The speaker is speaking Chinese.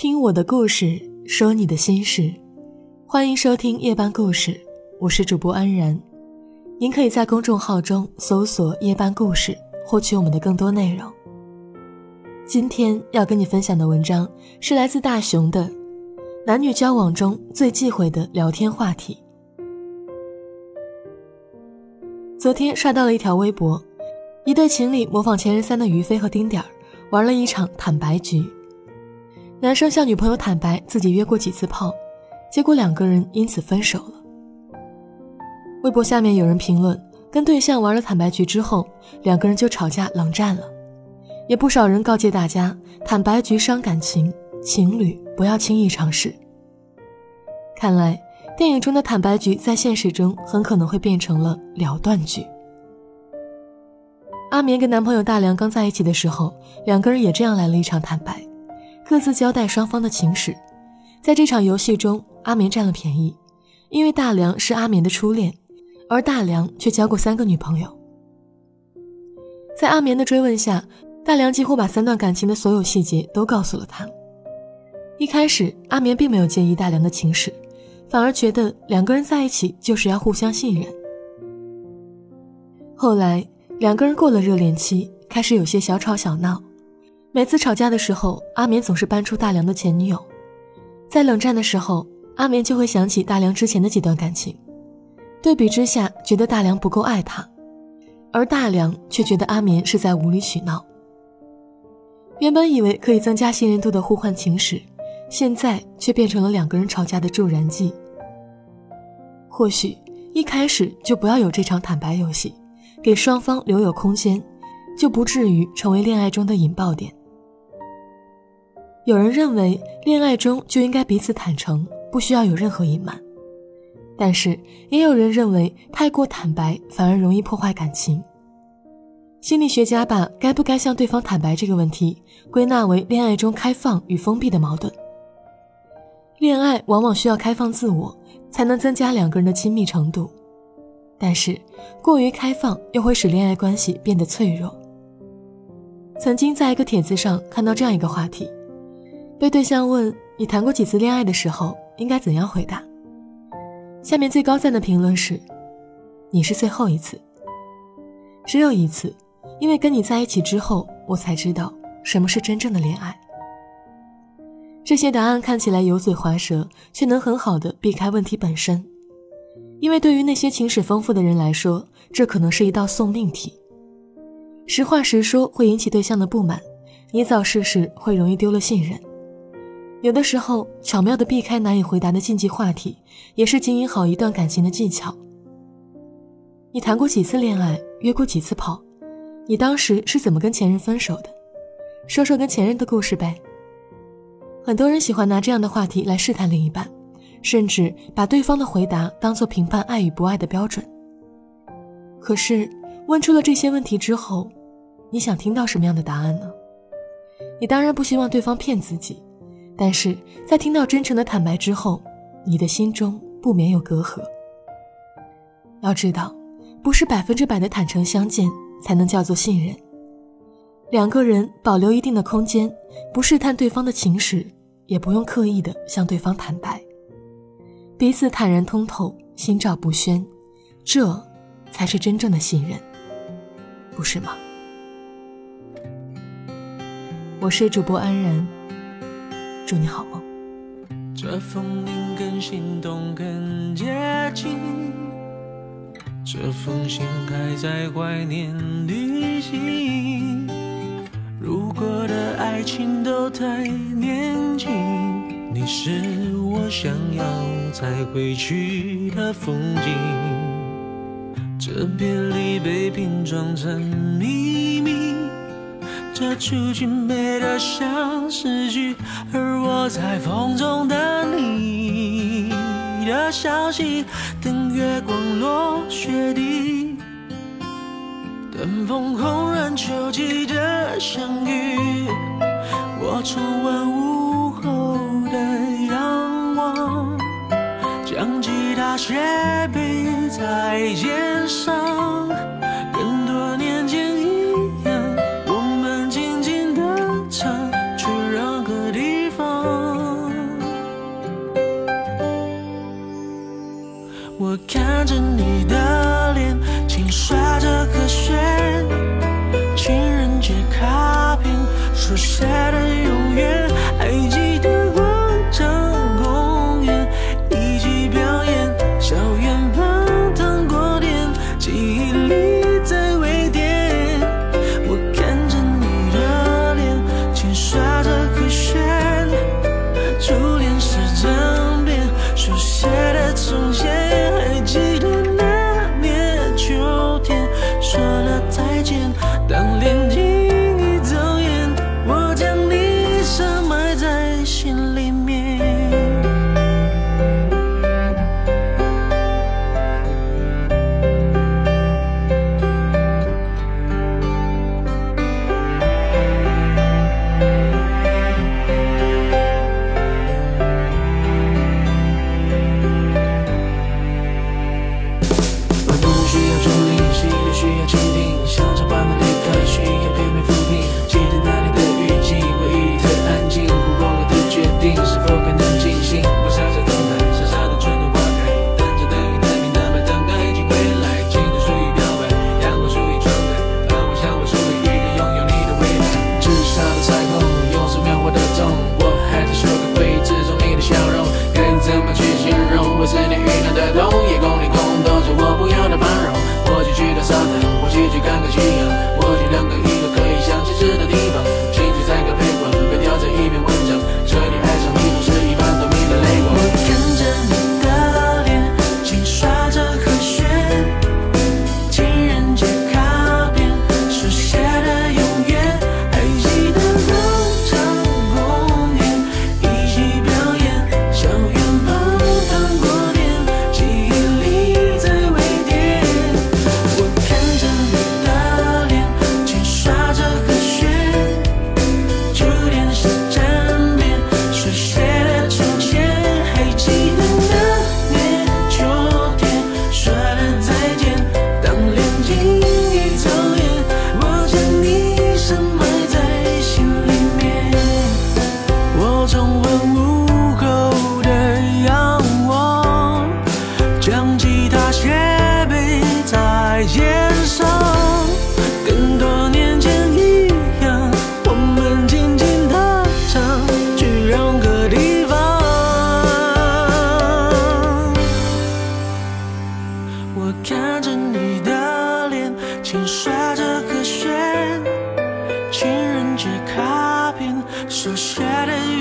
听我的故事，说你的心事，欢迎收听夜班故事，我是主播安然。您可以在公众号中搜索“夜班故事”，获取我们的更多内容。今天要跟你分享的文章是来自大熊的《男女交往中最忌讳的聊天话题》。昨天刷到了一条微博，一对情侣模仿《前任三》的于飞和丁点儿，玩了一场坦白局。男生向女朋友坦白自己约过几次炮，结果两个人因此分手了。微博下面有人评论：跟对象玩了坦白局之后，两个人就吵架冷战了。也不少人告诫大家，坦白局伤感情，情侣不要轻易尝试。看来。电影中的坦白局在现实中很可能会变成了了断局。阿棉跟男朋友大梁刚在一起的时候，两个人也这样来了一场坦白，各自交代双方的情史。在这场游戏中，阿棉占了便宜，因为大梁是阿棉的初恋，而大梁却交过三个女朋友。在阿棉的追问下，大梁几乎把三段感情的所有细节都告诉了他。一开始，阿棉并没有介意大梁的情史。反而觉得两个人在一起就是要互相信任。后来两个人过了热恋期，开始有些小吵小闹。每次吵架的时候，阿棉总是搬出大梁的前女友。在冷战的时候，阿棉就会想起大梁之前的几段感情，对比之下，觉得大梁不够爱他，而大梁却觉得阿棉是在无理取闹。原本以为可以增加信任度的互换情史。现在却变成了两个人吵架的助燃剂。或许一开始就不要有这场坦白游戏，给双方留有空间，就不至于成为恋爱中的引爆点。有人认为恋爱中就应该彼此坦诚，不需要有任何隐瞒，但是也有人认为太过坦白反而容易破坏感情。心理学家把该不该向对方坦白这个问题归纳为恋爱中开放与封闭的矛盾。恋爱往往需要开放自我，才能增加两个人的亲密程度，但是过于开放又会使恋爱关系变得脆弱。曾经在一个帖子上看到这样一个话题，被对象问你谈过几次恋爱的时候应该怎样回答，下面最高赞的评论是：你是最后一次，只有一次，因为跟你在一起之后，我才知道什么是真正的恋爱。这些答案看起来油嘴滑舌，却能很好的避开问题本身，因为对于那些情史丰富的人来说，这可能是一道送命题。实话实说会引起对象的不满，你早试试会容易丢了信任。有的时候，巧妙的避开难以回答的禁忌话题，也是经营好一段感情的技巧。你谈过几次恋爱，约过几次炮？你当时是怎么跟前任分手的？说说跟前任的故事呗。很多人喜欢拿这样的话题来试探另一半，甚至把对方的回答当做评判爱与不爱的标准。可是，问出了这些问题之后，你想听到什么样的答案呢？你当然不希望对方骗自己，但是在听到真诚的坦白之后，你的心中不免有隔阂。要知道，不是百分之百的坦诚相见才能叫做信任。两个人保留一定的空间，不试探对方的情史。也不用刻意的向对方坦白，彼此坦然通透，心照不宣，这才是真正的信任，不是吗？我是主播安然，祝你好梦。这风铃更心动，更接近。这封信还在怀念旅行。如果的爱情都太年轻，你是我想要再回去的风景。这别离被拼装成秘密，这出剧美得像诗句，而我在风中等你的消息，等月光落雪地。等风红染秋季的相遇，我重温午后的仰望，将吉他斜背在肩上，出现。so shattered